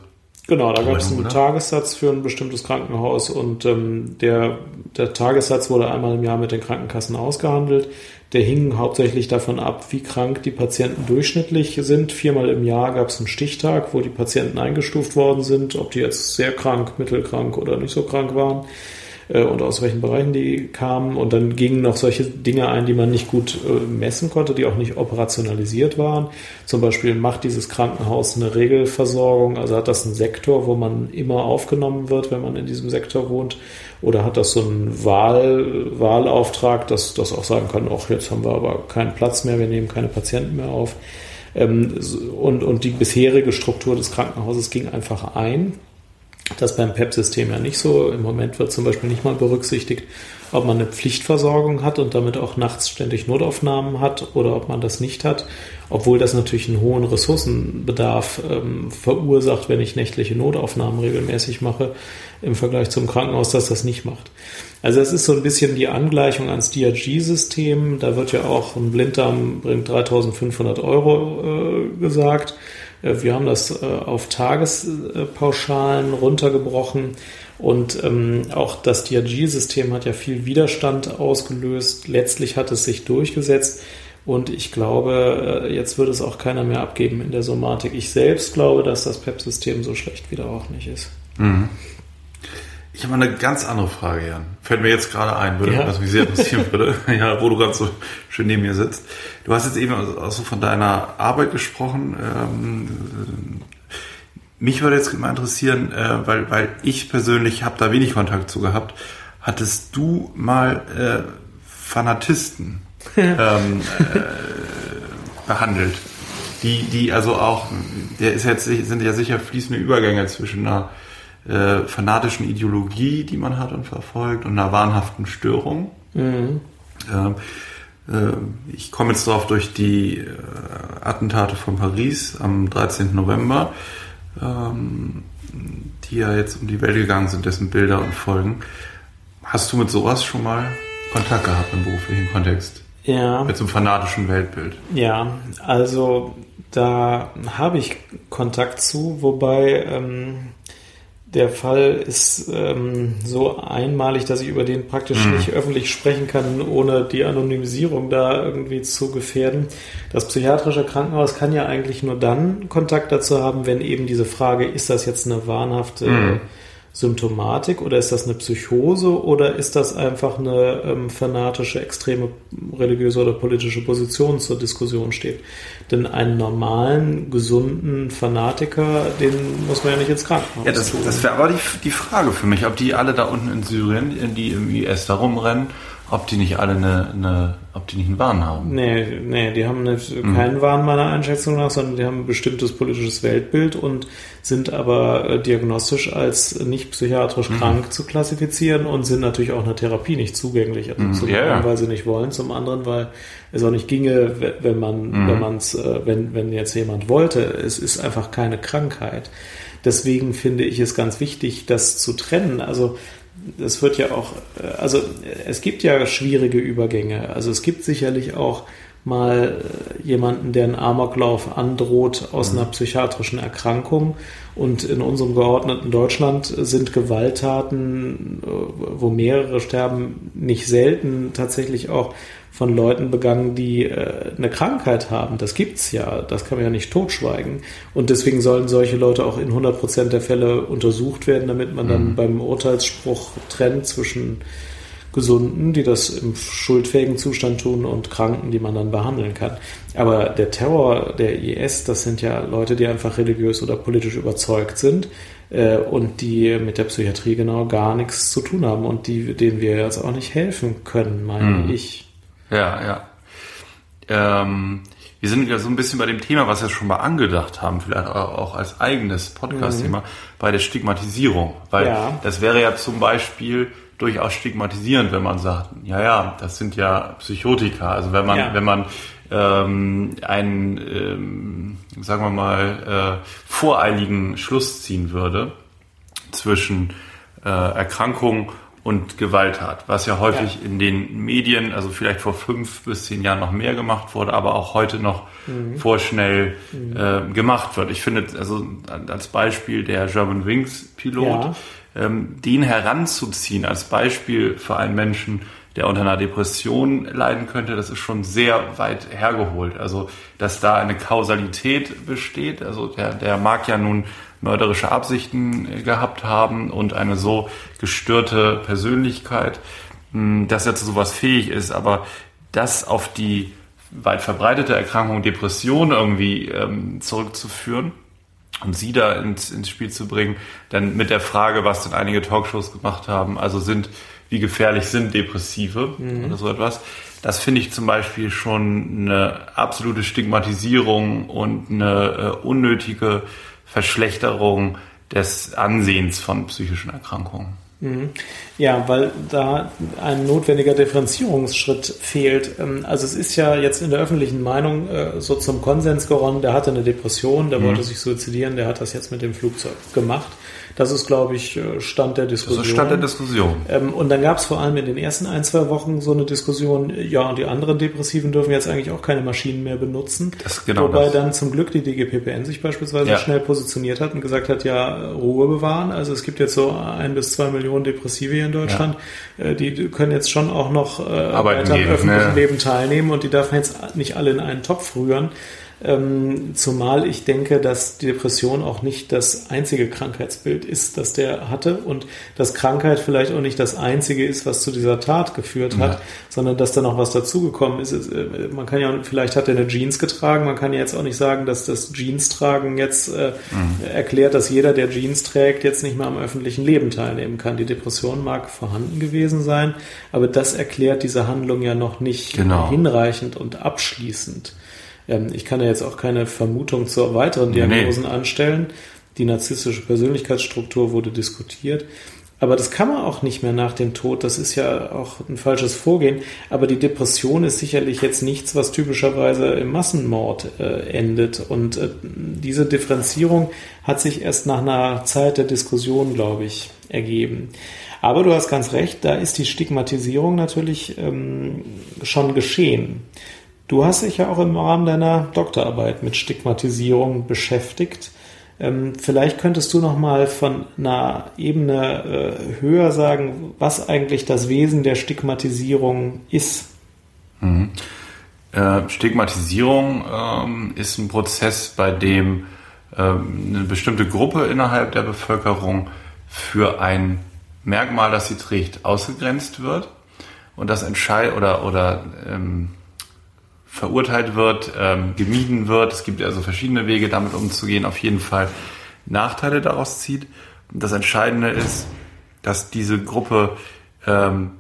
Genau, da gab es einen oder? Tagessatz für ein bestimmtes Krankenhaus und ähm, der, der Tagessatz wurde einmal im Jahr mit den Krankenkassen ausgehandelt. Der hing hauptsächlich davon ab, wie krank die Patienten durchschnittlich sind. Viermal im Jahr gab es einen Stichtag, wo die Patienten eingestuft worden sind, ob die jetzt sehr krank, mittelkrank oder nicht so krank waren äh, und aus welchen Bereichen die kamen. Und dann gingen noch solche Dinge ein, die man nicht gut äh, messen konnte, die auch nicht operationalisiert waren. Zum Beispiel macht dieses Krankenhaus eine Regelversorgung, also hat das einen Sektor, wo man immer aufgenommen wird, wenn man in diesem Sektor wohnt oder hat das so einen Wahl, Wahlauftrag, dass das auch sagen kann, ach, jetzt haben wir aber keinen Platz mehr, wir nehmen keine Patienten mehr auf. Ähm, und, und die bisherige Struktur des Krankenhauses ging einfach ein. Das beim PEP-System ja nicht so. Im Moment wird zum Beispiel nicht mal berücksichtigt, ob man eine Pflichtversorgung hat und damit auch nachts ständig Notaufnahmen hat oder ob man das nicht hat, obwohl das natürlich einen hohen Ressourcenbedarf ähm, verursacht, wenn ich nächtliche Notaufnahmen regelmäßig mache, im Vergleich zum Krankenhaus, das das nicht macht. Also es ist so ein bisschen die Angleichung ans DRG-System. Da wird ja auch ein Blinddarm bringt 3500 Euro äh, gesagt. Äh, wir haben das äh, auf Tagespauschalen runtergebrochen und ähm, auch das DRG-System hat ja viel Widerstand ausgelöst. Letztlich hat es sich durchgesetzt. Und ich glaube, äh, jetzt wird es auch keiner mehr abgeben in der Somatik. Ich selbst glaube, dass das PEP-System so schlecht wieder auch nicht ist. Mhm. Ich habe eine ganz andere Frage, Jan. Fällt mir jetzt gerade ein, würde, ja. was mich sehr interessieren würde, *laughs* ja, wo du ganz so schön neben mir sitzt. Du hast jetzt eben auch so von deiner Arbeit gesprochen. Ähm, mich würde jetzt mal interessieren, äh, weil, weil ich persönlich habe da wenig Kontakt zu gehabt. Hattest du mal äh, Fanatisten *laughs* ähm, äh, behandelt? Die, die also auch, der ist jetzt, sind ja sicher fließende Übergänge zwischen einer äh, fanatischen Ideologie, die man hat und verfolgt, und einer wahnhaften Störung. Mhm. Ähm, äh, ich komme jetzt darauf durch die äh, Attentate von Paris am 13. November ähm, die ja jetzt um die Welt gegangen sind, dessen Bilder und Folgen. Hast du mit sowas schon mal Kontakt gehabt im beruflichen Kontext? Ja. Mit so einem fanatischen Weltbild? Ja, also da habe ich Kontakt zu, wobei ähm, der Fall ist ähm, so einmalig, dass ich über den praktisch mhm. nicht öffentlich sprechen kann, ohne die Anonymisierung da irgendwie zu gefährden. Das psychiatrische Krankenhaus kann ja eigentlich nur dann Kontakt dazu haben, wenn eben diese Frage, ist das jetzt eine wahnhafte mhm. Symptomatik oder ist das eine Psychose oder ist das einfach eine ähm, fanatische, extreme religiöse oder politische Position zur Diskussion steht? Denn einen normalen, gesunden Fanatiker, den muss man ja nicht ins Krankenhaus Ja, das, das wäre aber die, die Frage für mich, ob die alle da unten in Syrien, die im IS da rumrennen, ob die nicht alle eine, eine ob die nicht einen Wahn haben. Nee, nee, die haben nicht, mhm. keinen Wahn meiner Einschätzung nach, sondern die haben ein bestimmtes politisches Weltbild und sind aber äh, diagnostisch als nicht psychiatrisch mhm. krank zu klassifizieren und sind natürlich auch einer Therapie nicht zugänglich. Also mhm. Zum ja, einen, ja. weil sie nicht wollen, zum anderen, weil es auch nicht ginge, wenn man, mhm. wenn man's, äh, wenn, wenn jetzt jemand wollte. Es ist einfach keine Krankheit. Deswegen finde ich es ganz wichtig, das zu trennen. Also es wird ja auch, äh, also es gibt ja schwierige Übergänge. Also es gibt sicherlich auch mal äh, jemanden, der einen Amoklauf androht aus mhm. einer psychiatrischen Erkrankung. Und in unserem geordneten Deutschland sind Gewalttaten, äh, wo mehrere sterben, nicht selten tatsächlich auch von Leuten begangen, die äh, eine Krankheit haben. Das gibt's ja, das kann man ja nicht totschweigen. Und deswegen sollen solche Leute auch in 100 Prozent der Fälle untersucht werden, damit man dann mhm. beim Urteilsspruch trennt zwischen Gesunden, die das im schuldfähigen Zustand tun, und Kranken, die man dann behandeln kann. Aber der Terror der IS, das sind ja Leute, die einfach religiös oder politisch überzeugt sind äh, und die mit der Psychiatrie genau gar nichts zu tun haben und die, denen wir jetzt auch nicht helfen können, meine mhm. ich. Ja, ja. Ähm, wir sind ja so ein bisschen bei dem Thema, was wir schon mal angedacht haben, vielleicht auch als eigenes Podcast-Thema, mhm. bei der Stigmatisierung. Weil ja. das wäre ja zum Beispiel durchaus stigmatisierend, wenn man sagt, ja, ja, das sind ja Psychotika. Also wenn man, ja. wenn man ähm, einen, ähm, sagen wir mal, äh, voreiligen Schluss ziehen würde zwischen äh, Erkrankung und Gewalttat, was ja häufig ja. in den Medien, also vielleicht vor fünf bis zehn Jahren noch mehr gemacht wurde, aber auch heute noch mhm. vorschnell mhm. Äh, gemacht wird. Ich finde, also als Beispiel der German Wings Pilot, ja. Ähm, den heranzuziehen als Beispiel für einen Menschen, der unter einer Depression leiden könnte, das ist schon sehr weit hergeholt. Also, dass da eine Kausalität besteht, also der, der mag ja nun mörderische Absichten gehabt haben und eine so gestörte Persönlichkeit, hm, dass er zu sowas fähig ist, aber das auf die weit verbreitete Erkrankung Depression irgendwie ähm, zurückzuführen und sie da ins, ins Spiel zu bringen, dann mit der Frage, was denn einige Talkshows gemacht haben, also sind, wie gefährlich sind Depressive mhm. oder so etwas, das finde ich zum Beispiel schon eine absolute Stigmatisierung und eine äh, unnötige Verschlechterung des Ansehens von psychischen Erkrankungen. Mhm. Ja, weil da ein notwendiger Differenzierungsschritt fehlt. Ähm, also es ist ja jetzt in der öffentlichen Meinung äh, so zum Konsens geronnen, der hatte eine Depression, der mhm. wollte sich suizidieren, der hat das jetzt mit dem Flugzeug gemacht. Das ist, glaube ich, äh, Stand der Diskussion. Das ist Stand der Diskussion. Ähm, und dann gab es vor allem in den ersten ein, zwei Wochen so eine Diskussion, ja, und die anderen Depressiven dürfen jetzt eigentlich auch keine Maschinen mehr benutzen. Das genau Wobei das. dann zum Glück die DGPPN sich beispielsweise ja. schnell positioniert hat und gesagt hat, ja, Ruhe bewahren. Also es gibt jetzt so ein bis zwei Millionen Depressive hier in Deutschland. Ja. Äh, die können jetzt schon auch noch äh, weiter am öffentlichen ne? Leben teilnehmen und die darf man jetzt nicht alle in einen Topf rühren. Ähm, zumal ich denke, dass die Depression auch nicht das einzige Krankheitsbild ist, das der hatte und dass Krankheit vielleicht auch nicht das einzige ist, was zu dieser Tat geführt hat, ja. sondern dass da noch was dazugekommen ist. Äh, man kann ja, vielleicht hat er eine Jeans getragen, man kann ja jetzt auch nicht sagen, dass das Jeans-Tragen jetzt äh, mhm. erklärt, dass jeder, der Jeans trägt, jetzt nicht mehr am öffentlichen Leben teilnehmen kann. Die Depression mag vorhanden gewesen sein, aber das erklärt diese Handlung ja noch nicht genau. hinreichend und abschließend. Ähm, ich kann ja jetzt auch keine Vermutung zur weiteren Diagnosen nee. anstellen. Die narzisstische Persönlichkeitsstruktur wurde diskutiert. Aber das kann man auch nicht mehr nach dem Tod. Das ist ja auch ein falsches Vorgehen. Aber die Depression ist sicherlich jetzt nichts, was typischerweise im Massenmord äh, endet. Und äh, diese Differenzierung hat sich erst nach einer Zeit der Diskussion, glaube ich, ergeben. Aber du hast ganz recht, da ist die Stigmatisierung natürlich ähm, schon geschehen. Du hast dich ja auch im Rahmen deiner Doktorarbeit mit Stigmatisierung beschäftigt. Ähm, vielleicht könntest du noch mal von einer Ebene äh, höher sagen, was eigentlich das Wesen der Stigmatisierung ist. Mhm. Äh, Stigmatisierung ähm, ist ein Prozess, bei dem ähm, eine bestimmte Gruppe innerhalb der Bevölkerung für ein Merkmal, das sie trägt, ausgegrenzt wird und das entscheidet oder oder ähm, verurteilt wird, ähm, gemieden wird. Es gibt also verschiedene Wege, damit umzugehen. Auf jeden Fall Nachteile daraus zieht. Und das Entscheidende ist, dass diese Gruppe ähm,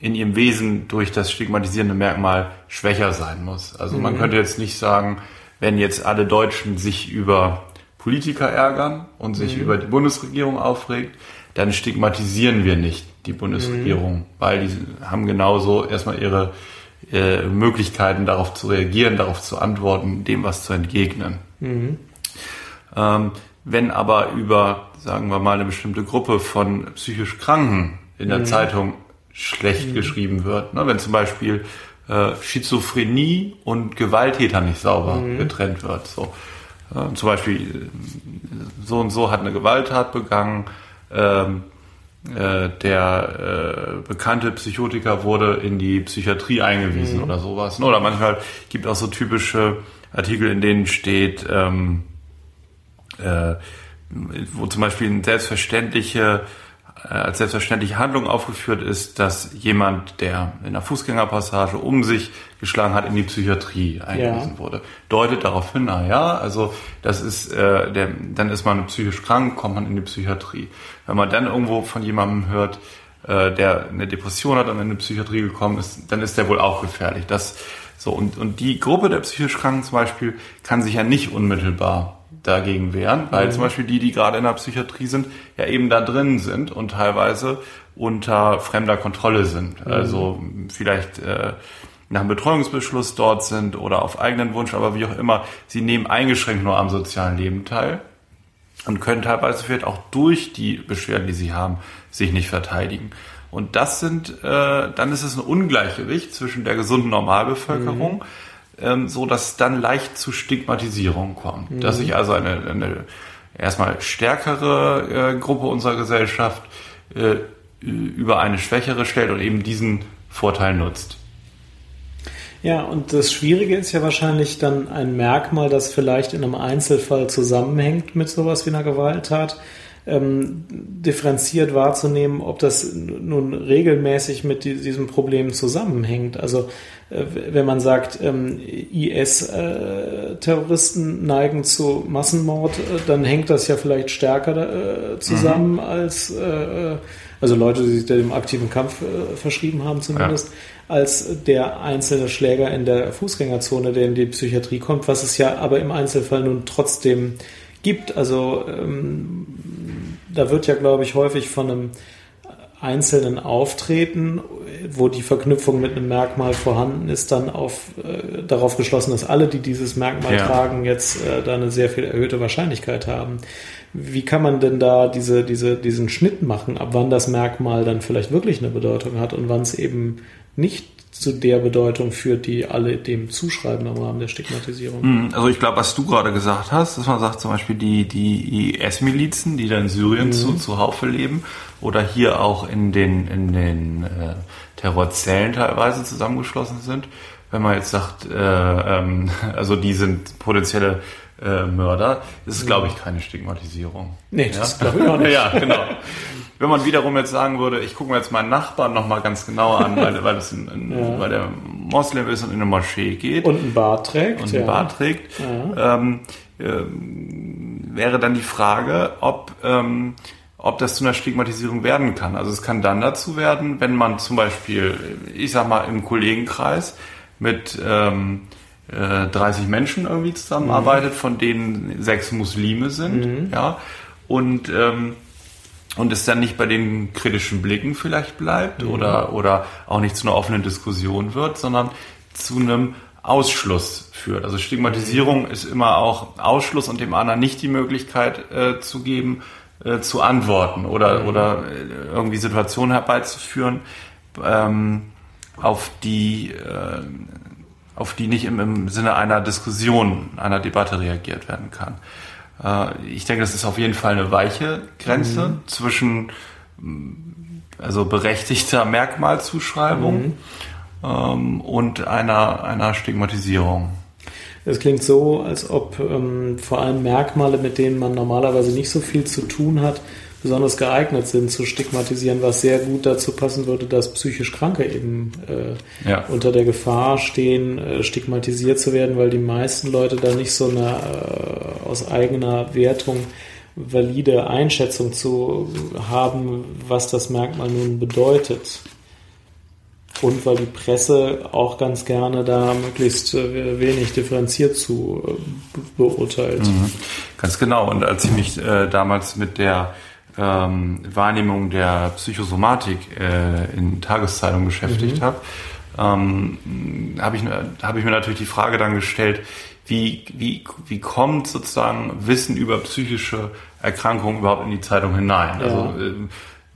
in ihrem Wesen durch das stigmatisierende Merkmal schwächer sein muss. Also mhm. man könnte jetzt nicht sagen, wenn jetzt alle Deutschen sich über Politiker ärgern und sich mhm. über die Bundesregierung aufregt, dann stigmatisieren wir nicht die Bundesregierung, mhm. weil die haben genauso erstmal ihre äh, Möglichkeiten, darauf zu reagieren, darauf zu antworten, dem was zu entgegnen. Mhm. Ähm, wenn aber über, sagen wir mal, eine bestimmte Gruppe von psychisch Kranken in der mhm. Zeitung schlecht mhm. geschrieben wird, ne, wenn zum Beispiel äh, Schizophrenie und Gewalttäter nicht sauber mhm. getrennt wird, so. Äh, zum Beispiel äh, so und so hat eine Gewalttat begangen, ähm, äh, der äh, bekannte Psychotiker wurde in die Psychiatrie eingewiesen mhm. oder sowas. Oder manchmal gibt auch so typische Artikel, in denen steht, ähm, äh, wo zum Beispiel eine selbstverständliche als selbstverständliche Handlung aufgeführt ist, dass jemand, der in einer Fußgängerpassage um sich geschlagen hat, in die Psychiatrie eingewiesen ja. wurde. Deutet darauf hin, na ja, also das ist, äh, der, dann ist man psychisch krank, kommt man in die Psychiatrie. Wenn man dann irgendwo von jemandem hört, äh, der eine Depression hat und in die Psychiatrie gekommen ist, dann ist der wohl auch gefährlich. Das, so, und, und die Gruppe der psychisch Kranken zum Beispiel kann sich ja nicht unmittelbar dagegen wehren, weil mhm. zum Beispiel die, die gerade in der Psychiatrie sind, ja eben da drin sind und teilweise unter fremder Kontrolle sind. Mhm. Also vielleicht äh, nach einem Betreuungsbeschluss dort sind oder auf eigenen Wunsch, aber wie auch immer, sie nehmen eingeschränkt nur am sozialen Leben teil und können teilweise vielleicht auch durch die Beschwerden, die sie haben, sich nicht verteidigen. Und das sind, äh, dann ist es ein Ungleichgewicht zwischen der gesunden Normalbevölkerung, mhm ähm, so dass dann leicht zu Stigmatisierung kommt. Mhm. Dass sich also eine, eine erstmal stärkere äh, Gruppe unserer Gesellschaft äh, über eine schwächere stellt und eben diesen Vorteil nutzt. Ja, und das Schwierige ist ja wahrscheinlich dann ein Merkmal, das vielleicht in einem Einzelfall zusammenhängt mit sowas wie einer Gewalttat ähm, differenziert wahrzunehmen, ob das nun regelmäßig mit diesem Problem zusammenhängt. Also wenn man sagt, ähm, IS-Terroristen äh, neigen zu Massenmord, äh, dann hängt das ja vielleicht stärker äh, zusammen mhm. als äh, also Leute, die sich dem aktiven Kampf äh, verschrieben haben zumindest, ja. als der einzelne Schläger in der Fußgängerzone, der in die Psychiatrie kommt, was es ja aber im Einzelfall nun trotzdem gibt. Also ähm, da wird ja, glaube ich, häufig von einem einzelnen Auftreten, wo die Verknüpfung mit einem Merkmal vorhanden ist, dann auf, äh, darauf geschlossen, dass alle, die dieses Merkmal ja. tragen, jetzt äh, da eine sehr viel erhöhte Wahrscheinlichkeit haben. Wie kann man denn da diese, diese, diesen Schnitt machen, ab wann das Merkmal dann vielleicht wirklich eine Bedeutung hat und wann es eben nicht zu der Bedeutung führt, die alle dem zuschreiben im Rahmen der Stigmatisierung. Hm, also ich glaube, was du gerade gesagt hast, dass man sagt zum Beispiel die, die IS-Milizen, die da in Syrien mhm. zu, zu Haufe leben oder hier auch in den, in den äh, Terrorzellen teilweise zusammengeschlossen sind. Wenn man jetzt sagt, äh, ähm, *laughs* also die sind potenzielle äh, Mörder, ist es, glaube ich, keine Stigmatisierung. Nee, das ja? glaube ich auch *laughs* nicht. ja, genau. Wenn man wiederum jetzt sagen würde, ich gucke mir jetzt meinen Nachbarn nochmal ganz genau an, *laughs* weil, weil, es ein, ein, ja. weil der Moslem ist und in eine Moschee geht. Und ein Bart trägt. Und ein ja. Bart trägt. Ja. Ähm, ähm, wäre dann die Frage, ob, ähm, ob das zu einer Stigmatisierung werden kann. Also es kann dann dazu werden, wenn man zum Beispiel, ich sag mal, im Kollegenkreis mit ähm, äh, 30 Menschen irgendwie zusammenarbeitet, mhm. von denen sechs Muslime sind, mhm. ja, und ähm, und es dann nicht bei den kritischen Blicken vielleicht bleibt mhm. oder, oder auch nicht zu einer offenen Diskussion wird, sondern zu einem Ausschluss führt. Also Stigmatisierung mhm. ist immer auch Ausschluss und dem anderen nicht die Möglichkeit äh, zu geben, äh, zu antworten oder, mhm. oder äh, irgendwie Situationen herbeizuführen, ähm, auf die, äh, auf die nicht im, im Sinne einer Diskussion, einer Debatte reagiert werden kann. Äh, ich denke, das ist auf jeden Fall eine weiche Grenze mhm. zwischen also berechtigter Merkmalzuschreibung mhm. ähm, und einer, einer Stigmatisierung. Es klingt so, als ob ähm, vor allem Merkmale, mit denen man normalerweise nicht so viel zu tun hat, besonders geeignet sind zu stigmatisieren, was sehr gut dazu passen würde, dass psychisch Kranke eben äh, ja. unter der Gefahr stehen, äh, stigmatisiert zu werden, weil die meisten Leute da nicht so eine äh, aus eigener Wertung valide Einschätzung zu haben, was das Merkmal nun bedeutet. Und weil die Presse auch ganz gerne da möglichst äh, wenig differenziert zu äh, beurteilt. Mhm. Ganz genau. Und als ich mich äh, damals mit der ähm, Wahrnehmung der Psychosomatik äh, in Tageszeitungen beschäftigt mhm. habe, ähm, habe ich, hab ich mir natürlich die Frage dann gestellt, wie, wie, wie kommt sozusagen Wissen über psychische Erkrankungen überhaupt in die Zeitung hinein? Ja. Also äh,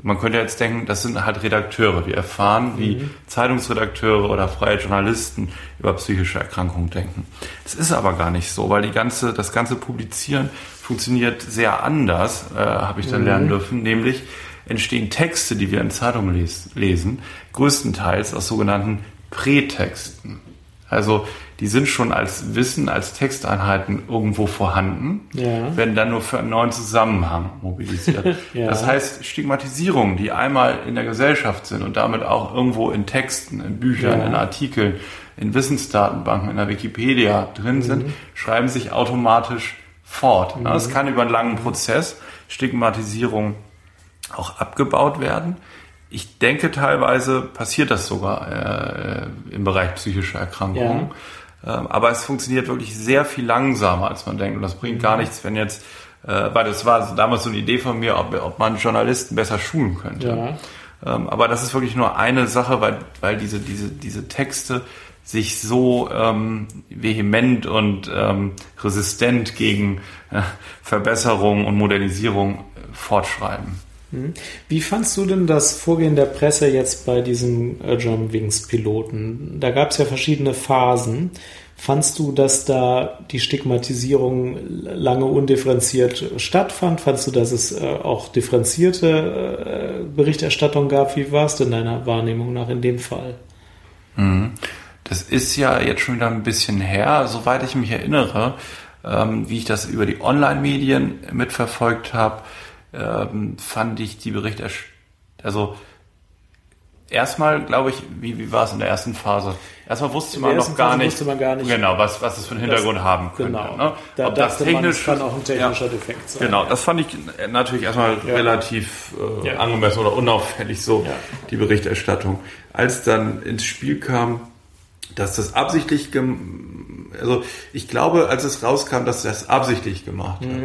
man könnte jetzt denken, das sind halt Redakteure. Wir erfahren, wie mhm. Zeitungsredakteure oder freie Journalisten über psychische Erkrankungen denken. Das ist aber gar nicht so, weil die ganze, das ganze Publizieren funktioniert sehr anders, äh, habe ich dann mhm. lernen dürfen, nämlich entstehen Texte, die wir in Zeitungen les lesen, größtenteils aus sogenannten Prätexten. Also die sind schon als Wissen, als Texteinheiten irgendwo vorhanden, ja. werden dann nur für einen neuen Zusammenhang mobilisiert. *laughs* ja. Das heißt, Stigmatisierungen, die einmal in der Gesellschaft sind und damit auch irgendwo in Texten, in Büchern, ja. in Artikeln, in Wissensdatenbanken, in der Wikipedia drin sind, mhm. schreiben sich automatisch fort. Mhm. Es kann über einen langen Prozess Stigmatisierung auch abgebaut werden. Ich denke, teilweise passiert das sogar äh, im Bereich psychischer Erkrankungen. Ja. Ähm, aber es funktioniert wirklich sehr viel langsamer, als man denkt. Und das bringt mhm. gar nichts, wenn jetzt, äh, weil das war damals so eine Idee von mir, ob, ob man Journalisten besser schulen könnte. Ja. Ähm, aber das ist wirklich nur eine Sache, weil, weil diese, diese, diese Texte sich so ähm, vehement und ähm, resistent gegen äh, Verbesserung und Modernisierung äh, fortschreiben. Mhm. Wie fandst du denn das Vorgehen der Presse jetzt bei diesen äh, John Wings Piloten? Da gab es ja verschiedene Phasen. Fandst du, dass da die Stigmatisierung lange undifferenziert stattfand? Fandst du, dass es äh, auch differenzierte äh, Berichterstattung gab? Wie war es denn deiner Wahrnehmung nach in dem Fall? Mhm. Das ist ja jetzt schon wieder ein bisschen her, soweit ich mich erinnere, ähm, wie ich das über die Online-Medien mitverfolgt habe, ähm, fand ich die Berichterstattung, also erstmal, glaube ich, wie, wie war es in der ersten Phase? Erstmal wusste man noch gar nicht, man gar nicht, genau, was, was es für einen Hintergrund das, haben könnte. Genau. Ne? Da Ob das technisch man, kann auch ein technischer ja, Defekt sein. Genau, das fand ich natürlich erstmal ja. relativ äh, angemessen oder unauffällig so, die Berichterstattung. Als dann ins Spiel kam, dass das absichtlich, also ich glaube, als es rauskam, dass das absichtlich gemacht mhm. hat,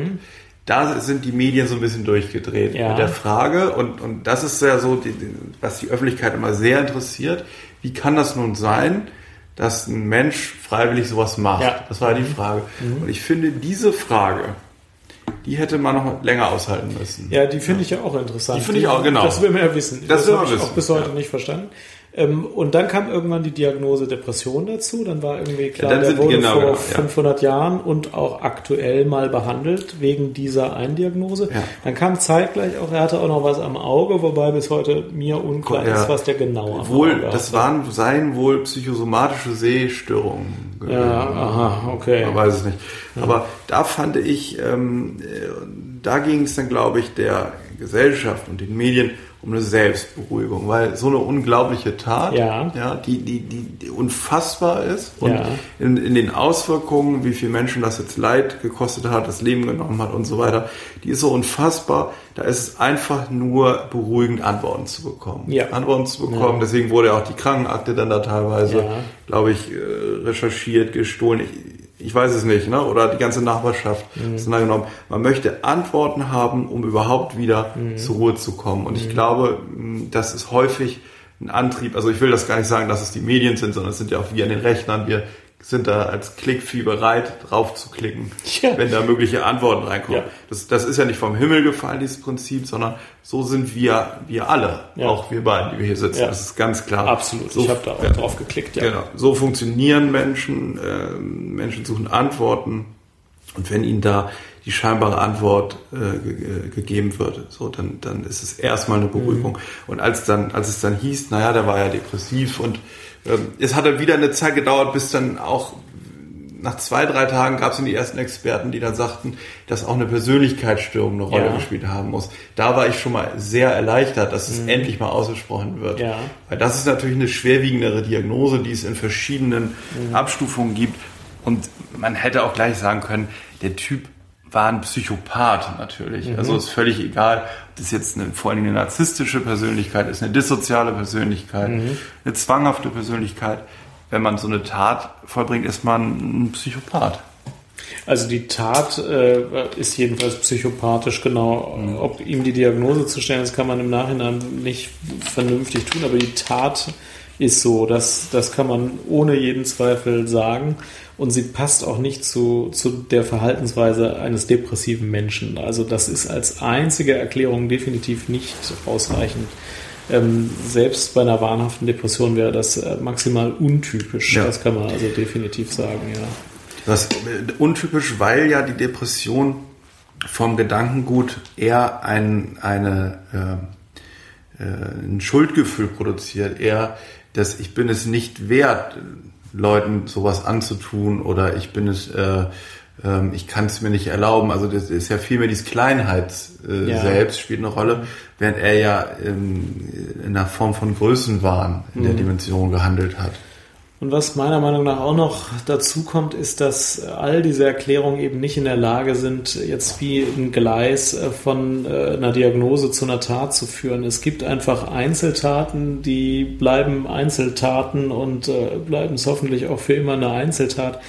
da sind die Medien so ein bisschen durchgedreht ja. mit der Frage und, und das ist ja so, die, was die Öffentlichkeit immer sehr interessiert. Wie kann das nun sein, dass ein Mensch freiwillig sowas macht? Ja. Das war die mhm. Frage. Mhm. Und ich finde, diese Frage, die hätte man noch länger aushalten müssen. Ja, die finde ich ja auch interessant. Die finde ich auch, genau. Das will man ja wissen. Das, das habe ich auch bis heute ja. nicht verstanden. Ähm, und dann kam irgendwann die Diagnose Depression dazu. Dann war irgendwie klar, ja, der wurde genau, vor genau, 500 ja. Jahren und auch aktuell mal behandelt wegen dieser Eindiagnose. Ja. Dann kam zeitgleich auch, er hatte auch noch was am Auge, wobei bis heute mir unklar ist, was der genau am wohl, Auge Das waren, seien wohl psychosomatische Sehstörungen. Ja, aha, okay. Man weiß es nicht. Aber da fand ich, ähm, äh, da ging es dann, glaube ich, der Gesellschaft und den Medien um eine Selbstberuhigung, weil so eine unglaubliche Tat, ja, ja die, die, die, unfassbar ist und ja. in, in den Auswirkungen, wie viel Menschen das jetzt Leid gekostet hat, das Leben genommen hat und so weiter, die ist so unfassbar. Da ist es einfach nur beruhigend, Antworten zu bekommen. Ja. Antworten zu bekommen. Ja. Deswegen wurde auch die Krankenakte dann da teilweise, glaube ich, äh, recherchiert, gestohlen. Ich, ich weiß es nicht, ne? oder die ganze Nachbarschaft mhm. auseinandergenommen. Man möchte Antworten haben, um überhaupt wieder mhm. zur Ruhe zu kommen. Und ich mhm. glaube, das ist häufig ein Antrieb. Also ich will das gar nicht sagen, dass es die Medien sind, sondern es sind ja auch wir an den Rechnern. Wir sind da als Klickvieh bereit, drauf zu klicken, ja. wenn da mögliche Antworten reinkommen. Ja. Das, das ist ja nicht vom Himmel gefallen, dieses Prinzip, sondern so sind wir, wir alle, ja. auch wir beiden, die wir hier sitzen. Das ist ganz klar. Absolut, so, ich habe da auch drauf geklickt. Ja. Genau, so funktionieren Menschen. Äh, Menschen suchen Antworten und wenn ihnen da die scheinbare Antwort äh, gegeben wird, so dann dann ist es erstmal eine Beruhigung. Mhm. Und als dann als es dann hieß, naja, der war ja depressiv und es hat dann wieder eine Zeit gedauert, bis dann auch nach zwei, drei Tagen gab es die ersten Experten, die dann sagten, dass auch eine Persönlichkeitsstörung eine Rolle ja. gespielt haben muss. Da war ich schon mal sehr erleichtert, dass es mhm. endlich mal ausgesprochen wird. Ja. Weil das ist natürlich eine schwerwiegendere Diagnose, die es in verschiedenen mhm. Abstufungen gibt. Und man hätte auch gleich sagen können, der Typ war ein Psychopath natürlich. Mhm. Also ist völlig egal, ob das jetzt eine, vor allem eine narzisstische Persönlichkeit ist, eine dissoziale Persönlichkeit, mhm. eine zwanghafte Persönlichkeit. Wenn man so eine Tat vollbringt, ist man ein Psychopath. Also die Tat äh, ist jedenfalls psychopathisch, genau. Mhm. Ob ihm die Diagnose zu stellen, das kann man im Nachhinein nicht vernünftig tun, aber die Tat ist so. Das, das kann man ohne jeden Zweifel sagen und sie passt auch nicht zu, zu der Verhaltensweise eines depressiven Menschen. Also das ist als einzige Erklärung definitiv nicht ausreichend. Ähm, selbst bei einer wahnhaften Depression wäre das äh, maximal untypisch. Ja. Das kann man also definitiv sagen, ja. Das ist äh, untypisch, weil ja die Depression vom Gedankengut eher ein, eine, äh, äh, ein Schuldgefühl produziert, eher dass ich bin es nicht wert, Leuten sowas anzutun oder ich bin es, äh, äh, ich kann es mir nicht erlauben. Also das ist ja vielmehr dieses Kleinheit äh, ja. selbst spielt eine Rolle, während er ja ähm, in einer Form von Größenwahn in mhm. der Dimension gehandelt hat. Und was meiner Meinung nach auch noch dazu kommt, ist, dass all diese Erklärungen eben nicht in der Lage sind, jetzt wie ein Gleis äh, von äh, einer Diagnose zu einer Tat zu führen. Es gibt einfach Einzeltaten, die bleiben Einzeltaten und äh, bleiben es hoffentlich auch für immer eine Einzeltat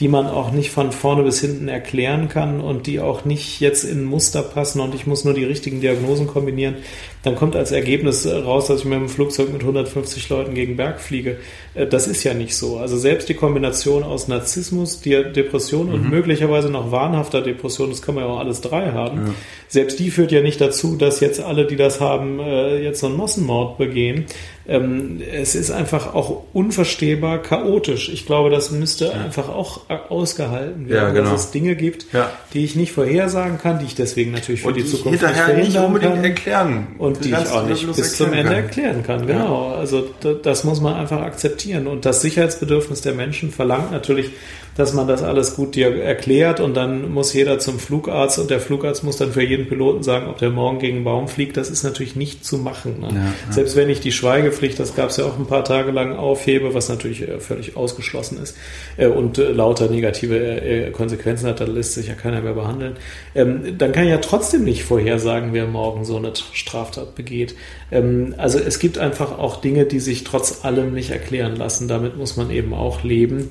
die man auch nicht von vorne bis hinten erklären kann und die auch nicht jetzt in Muster passen und ich muss nur die richtigen Diagnosen kombinieren, dann kommt als Ergebnis raus, dass ich mit dem Flugzeug mit 150 Leuten gegen Berg fliege. Äh, das ist ja nicht so. Also selbst die Kombination aus Narzissmus, Depression und mhm. möglicherweise noch wahnhafter Depression, das kann man ja auch alles drei haben. Selbst die führt ja nicht dazu, dass jetzt alle, die das haben, äh, jetzt so einen Massenmord begehen ähm, es ist einfach auch unverstehbar chaotisch. Ich glaube, das müsste ja. einfach auch ausgehalten werden, ja, genau. dass es Dinge gibt, ja. die ich nicht vorhersagen kann, die ich deswegen natürlich für und die, die Zukunft nicht verhindern nicht unbedingt kann erklären und die ich auch nicht bis zum Ende kann. erklären kann. Genau, also das muss man einfach akzeptieren und das Sicherheitsbedürfnis der Menschen verlangt natürlich dass man das alles gut dir erklärt und dann muss jeder zum Flugarzt und der Flugarzt muss dann für jeden Piloten sagen, ob der morgen gegen einen Baum fliegt. Das ist natürlich nicht zu machen. Ne? Ja, ja. Selbst wenn ich die Schweigepflicht, das gab es ja auch ein paar Tage lang, aufhebe, was natürlich äh, völlig ausgeschlossen ist äh, und äh, lauter negative Konsequenzen hat, da lässt sich ja keiner mehr behandeln, ähm, dann kann ich ja trotzdem nicht vorhersagen, wer morgen so eine Straftat begeht. Ähm, also es gibt einfach auch Dinge, die sich trotz allem nicht erklären lassen. Damit muss man eben auch leben.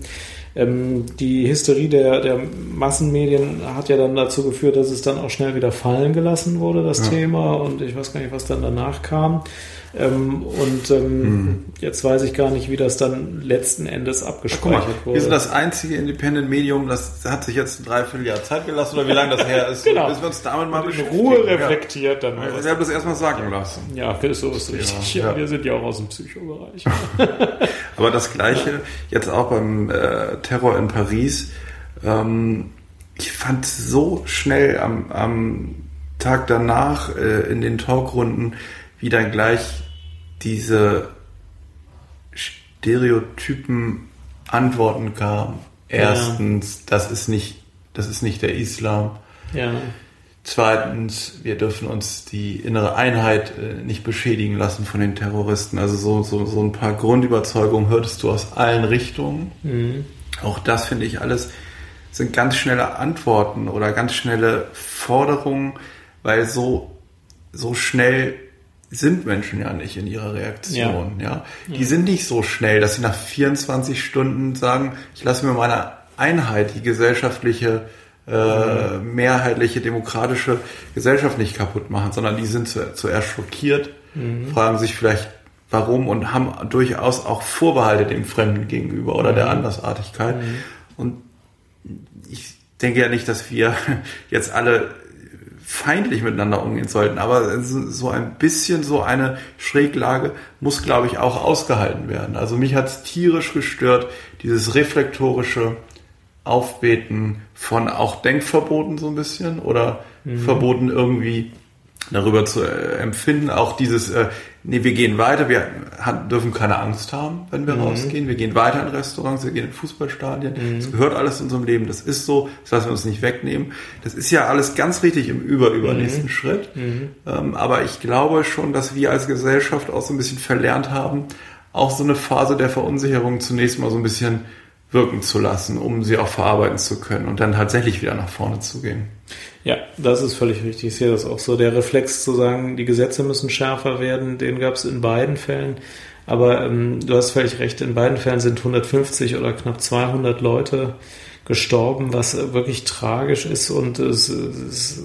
Ähm, die Hysterie der, der Massenmedien hat ja dann dazu geführt, dass es dann auch schnell wieder fallen gelassen wurde, das ja. Thema. Und ich weiß gar nicht, was dann danach kam. Ähm, und ähm, hm. jetzt weiß ich gar nicht, wie das dann letzten Endes abgespeichert Ach, wurde. Wir sind das einzige Independent-Medium, das hat sich jetzt ein Dreivierteljahr Zeit gelassen oder wie lange das her ist, *laughs* genau. bis wir uns damit mal in Ruhe reflektiert ja. dann. Mal wir haben das erstmal sagen lassen. Ja, so ist richtig. Ja, ja. Wir sind ja auch aus dem Psychobereich. *laughs* Aber das Gleiche jetzt auch beim äh, Terror in Paris. Ähm, ich fand so schnell am, am Tag danach äh, in den Talkrunden, wie dann gleich diese Stereotypen Antworten kamen. Erstens, ja. das ist nicht, das ist nicht der Islam. Ja. Zweitens, wir dürfen uns die innere Einheit äh, nicht beschädigen lassen von den Terroristen. Also so, so, so ein paar Grundüberzeugungen hörtest du aus allen Richtungen. Mhm. Auch das finde ich alles sind ganz schnelle Antworten oder ganz schnelle Forderungen, weil so, so schnell sind Menschen ja nicht in ihrer Reaktion. Ja. ja. Die sind nicht so schnell, dass sie nach 24 Stunden sagen, ich lasse mir meine Einheit, die gesellschaftliche, äh, mehrheitliche, demokratische Gesellschaft nicht kaputt machen, sondern die sind zu, zuerst schockiert, mhm. fragen sich vielleicht, warum und haben durchaus auch Vorbehalte dem Fremden gegenüber oder mhm. der Andersartigkeit. Mhm. Und ich denke ja nicht, dass wir *laughs* jetzt alle feindlich miteinander umgehen sollten. Aber so ein bisschen so eine Schräglage muss, glaube ich, auch ausgehalten werden. Also mich hat es tierisch gestört, dieses reflektorische Aufbeten von auch Denkverboten so ein bisschen oder mhm. Verboten irgendwie darüber zu äh, empfinden. Auch dieses, äh, nee, wir gehen weiter, wir haben, dürfen keine Angst haben, wenn wir mhm. rausgehen. Wir gehen weiter in Restaurants, wir gehen in Fußballstadien. Mhm. Das gehört alles zu unserem Leben, das ist so, das lassen wir uns nicht wegnehmen. Das ist ja alles ganz richtig im über, übernächsten mhm. Schritt. Mhm. Ähm, aber ich glaube schon, dass wir als Gesellschaft auch so ein bisschen verlernt haben, auch so eine Phase der Verunsicherung zunächst mal so ein bisschen wirken zu lassen, um sie auch verarbeiten zu können und dann tatsächlich wieder nach vorne zu gehen. Ja, das ist völlig richtig. Ich sehe das auch so. Der Reflex zu sagen, die Gesetze müssen schärfer werden, den gab es in beiden Fällen. Aber ähm, du hast völlig recht, in beiden Fällen sind 150 oder knapp 200 Leute gestorben, was wirklich tragisch ist und es, es,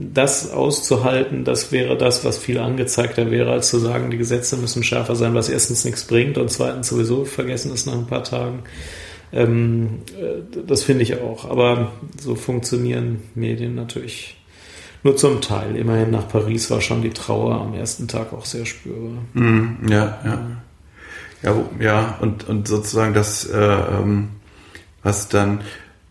das auszuhalten, das wäre das, was viel angezeigter wäre, als zu sagen, die Gesetze müssen schärfer sein, was erstens nichts bringt und zweitens sowieso vergessen ist nach ein paar Tagen. Ähm, äh, das finde ich auch. Aber so funktionieren Medien natürlich nur zum Teil. Immerhin nach Paris war schon die Trauer am ersten Tag auch sehr spürbar. Mm, ja, ja. Ja, ja, und, und sozusagen das, äh, ähm, was dann,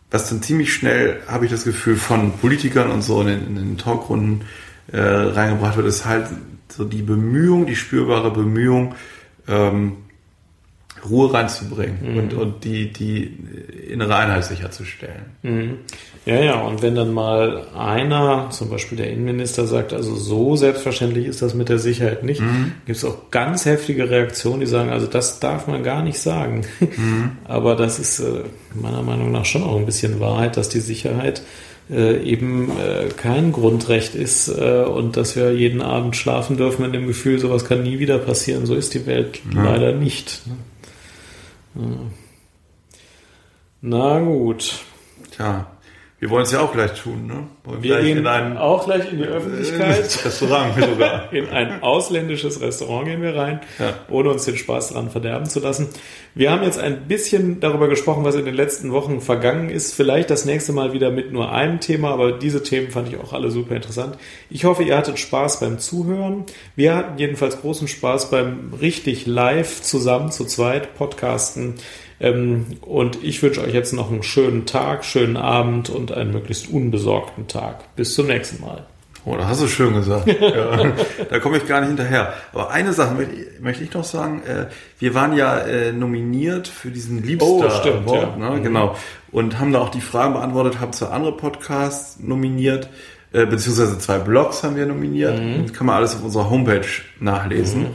was dann ziemlich schnell, habe ich das Gefühl, von Politikern und so in den, in den Talkrunden äh, reingebracht wird, ist halt so die Bemühung, die spürbare Bemühung, ähm, Ruhe reinzubringen mhm. und, und die, die innere Einheit sicherzustellen. Mhm. Ja, ja, und wenn dann mal einer, zum Beispiel der Innenminister, sagt, also so selbstverständlich ist das mit der Sicherheit nicht, mhm. gibt es auch ganz heftige Reaktionen, die sagen, also das darf man gar nicht sagen. Mhm. *laughs* Aber das ist äh, meiner Meinung nach schon auch ein bisschen Wahrheit, dass die Sicherheit äh, eben äh, kein Grundrecht ist äh, und dass wir jeden Abend schlafen dürfen in dem Gefühl, sowas kann nie wieder passieren. So ist die Welt leider nicht. Ne? Na gut. Tja, wir wollen es ja auch gleich tun, ne? Wollen wir gehen in auch gleich in die Öffentlichkeit. *laughs* Restaurant sogar. *laughs* in ein ausländisches Restaurant gehen wir rein, ja. ohne uns den Spaß daran verderben zu lassen. Wir haben jetzt ein bisschen darüber gesprochen, was in den letzten Wochen vergangen ist. Vielleicht das nächste Mal wieder mit nur einem Thema, aber diese Themen fand ich auch alle super interessant. Ich hoffe, ihr hattet Spaß beim Zuhören. Wir hatten jedenfalls großen Spaß beim richtig live zusammen zu zweit Podcasten und ich wünsche euch jetzt noch einen schönen Tag, schönen Abend und einen möglichst unbesorgten Tag. Bis zum nächsten Mal. Oh, da hast du schön gesagt. *laughs* ja, da komme ich gar nicht hinterher. Aber eine Sache möchte ich noch sagen. Äh, wir waren ja äh, nominiert für diesen Liebster oh, stimmt, Award, ja. ne? Mhm. genau. Und haben da auch die Fragen beantwortet, haben zwei andere Podcasts nominiert, äh, beziehungsweise zwei Blogs haben wir nominiert. Mhm. Das kann man alles auf unserer Homepage nachlesen. Mhm.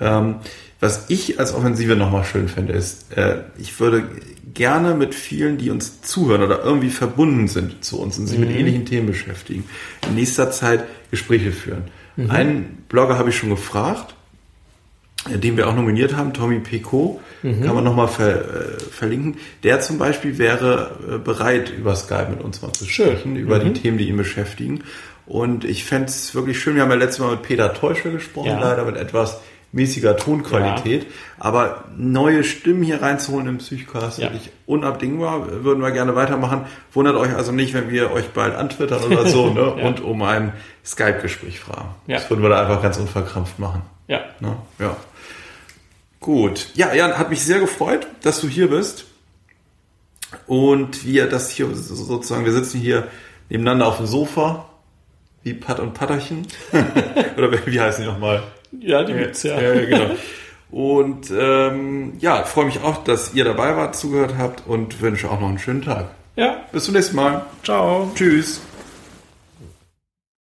Ähm, was ich als Offensive nochmal schön finde, ist, äh, ich würde gerne mit vielen, die uns zuhören oder irgendwie verbunden sind zu uns und sich mhm. mit ähnlichen Themen beschäftigen, in nächster Zeit Gespräche führen. Mhm. Einen Blogger habe ich schon gefragt, den wir auch nominiert haben, Tommy Pecot, mhm. kann man nochmal ver, äh, verlinken. Der zum Beispiel wäre äh, bereit, über Skype mit uns mal zu sprechen, über mhm. die Themen, die ihn beschäftigen. Und ich fände es wirklich schön, wir haben ja letztes Mal mit Peter Teuscher gesprochen, ja. leider mit etwas mäßiger Tonqualität. Ja. Aber neue Stimmen hier reinzuholen im Psychcast ja. wirklich unabdingbar. Würden wir gerne weitermachen. Wundert euch also nicht, wenn wir euch bald antwittern oder so *laughs* ne? ja. und um ein Skype-Gespräch fragen. Ja. Das würden wir da einfach ganz unverkrampft machen. Ja. Ne? Ja. Gut. Ja, Jan, hat mich sehr gefreut, dass du hier bist. Und wir das hier sozusagen, wir sitzen hier nebeneinander auf dem Sofa, wie Pat und Patterchen. *laughs* Oder wie heißen die nochmal? Ja, die gibt's ja. ja genau. Und ähm, ja, freue mich auch, dass ihr dabei wart, zugehört habt und wünsche auch noch einen schönen Tag. Ja. Bis zum nächsten Mal. Ciao. Tschüss.